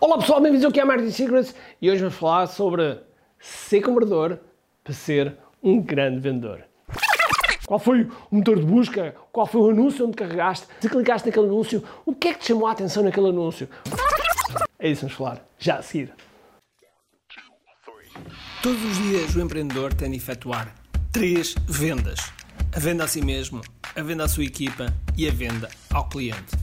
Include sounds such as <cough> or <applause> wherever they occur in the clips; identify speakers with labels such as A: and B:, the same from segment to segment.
A: Olá pessoal, bem-vindos aqui à Marketing Secrets e hoje vamos falar sobre ser comprador para ser um grande vendedor. Qual foi o motor de busca? Qual foi o anúncio onde carregaste? Se clicaste naquele anúncio, o que é que te chamou a atenção naquele anúncio? É isso que vamos falar já a seguir.
B: Todos os dias o empreendedor tem de efetuar três vendas: a venda a si mesmo, a venda à sua equipa e a venda ao cliente.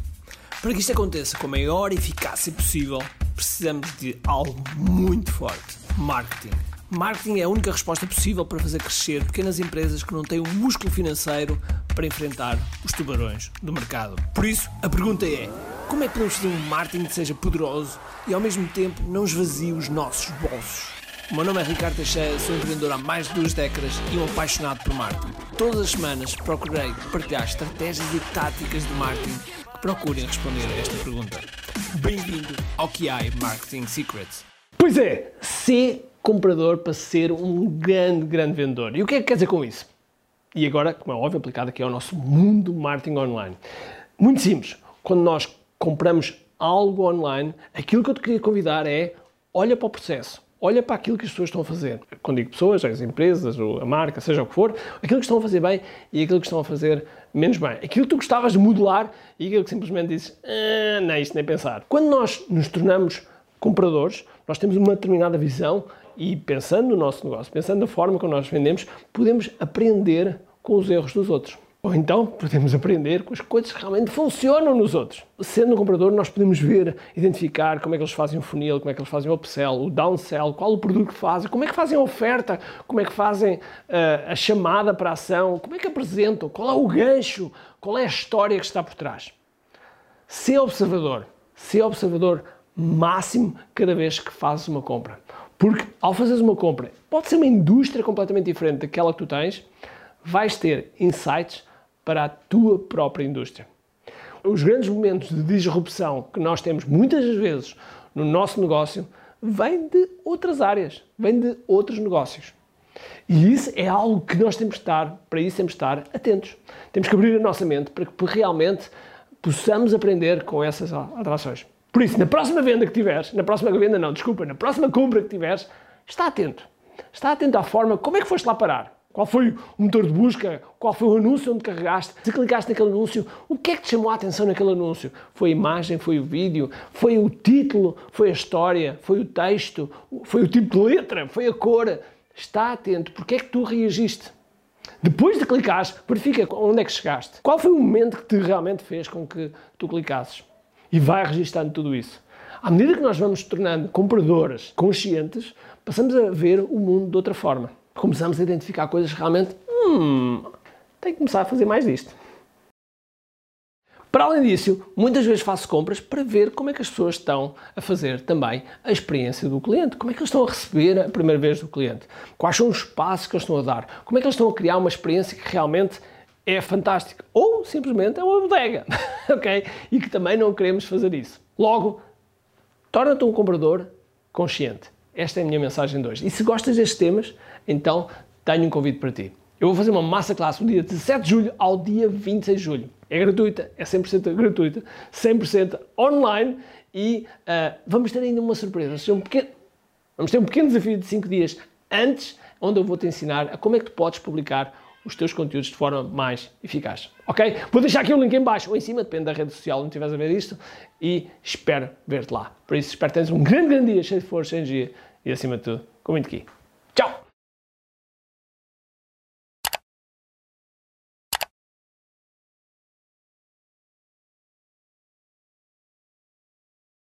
B: Para que isto aconteça com a maior eficácia possível, precisamos de algo muito forte: marketing. Marketing é a única resposta possível para fazer crescer pequenas empresas que não têm o músculo financeiro para enfrentar os tubarões do mercado. Por isso, a pergunta é: como é que podemos fazer um marketing que seja poderoso e ao mesmo tempo não esvazie os nossos bolsos? O meu nome é Ricardo Teixeira, sou empreendedor há mais de duas décadas e um apaixonado por marketing. Todas as semanas procurei partilhar estratégias e táticas de marketing que procurem responder a esta pergunta. Bem-vindo ao QI Marketing Secrets.
A: Pois é, ser comprador para ser um grande, grande vendedor. E o que é que quer dizer com isso? E agora, como é óbvio, aplicado aqui ao nosso mundo marketing online. Muito simples. Quando nós compramos algo online, aquilo que eu te queria convidar é olha para o processo, olha para aquilo que as pessoas estão a fazer. Quando digo pessoas, as empresas, a marca, seja o que for, aquilo que estão a fazer bem e aquilo que estão a fazer menos bem. Aquilo que tu gostavas de modelar e aquilo que simplesmente dizes, ah, não, isto nem pensar. Quando nós nos tornamos compradores, nós temos uma determinada visão e pensando no nosso negócio, pensando na forma como nós vendemos, podemos aprender com os erros dos outros. Ou então podemos aprender com as coisas que realmente funcionam nos outros. Sendo um comprador, nós podemos ver, identificar como é que eles fazem o funil, como é que eles fazem o upsell, o downsell, qual o produto que fazem, como é que fazem a oferta, como é que fazem uh, a chamada para a ação, como é que apresentam, qual é o gancho, qual é a história que está por trás. Ser observador, ser observador máximo cada vez que fazes uma compra. Porque ao fazeres uma compra, pode ser uma indústria completamente diferente daquela que tu tens, vais ter insights para a tua própria indústria. Os grandes momentos de disrupção que nós temos muitas vezes no nosso negócio vêm de outras áreas, vêm de outros negócios. E isso é algo que nós temos que estar, para isso temos que estar atentos. Temos que abrir a nossa mente para que realmente possamos aprender com essas atrações. Por isso, na próxima venda que tiveres, na próxima venda não, desculpa, na próxima compra que tiveres, está atento. Está atento à forma, como é que foste lá parar? Qual foi o motor de busca? Qual foi o anúncio onde carregaste? Se clicaste naquele anúncio, o que é que te chamou a atenção naquele anúncio? Foi a imagem? Foi o vídeo? Foi o título? Foi a história? Foi o texto? Foi o tipo de letra? Foi a cor? Está atento. Porque é que tu reagiste? Depois de clicares, verifica onde é que chegaste. Qual foi o momento que te realmente fez com que tu clicasses? E vai registando tudo isso. À medida que nós vamos tornando compradores conscientes, passamos a ver o mundo de outra forma começamos a identificar coisas que realmente, hum, que começar a fazer mais disto. Para além disso, muitas vezes faço compras para ver como é que as pessoas estão a fazer também a experiência do cliente, como é que eles estão a receber a primeira vez do cliente, quais são os passos que eles estão a dar, como é que eles estão a criar uma experiência que realmente é fantástica ou simplesmente é uma bodega, <laughs> ok? E que também não queremos fazer isso. Logo, torna-te um comprador consciente. Esta é a minha mensagem de hoje. E se gostas destes temas, então tenho um convite para ti. Eu vou fazer uma massa classe no dia 17 de julho ao dia 26 de julho. É gratuita, é 100% gratuita, 100% online e uh, vamos ter ainda uma surpresa. Um pequeno, vamos ter um pequeno desafio de 5 dias antes, onde eu vou te ensinar a como é que tu podes publicar os teus conteúdos de forma mais eficaz. Ok? Vou deixar aqui o link em baixo ou em cima, depende da rede social onde estiveres a ver isto, e espero ver-te lá. Por isso, espero que tenhas um grande, grande dia, cheio de força, energia e acima de tudo, com muito aqui.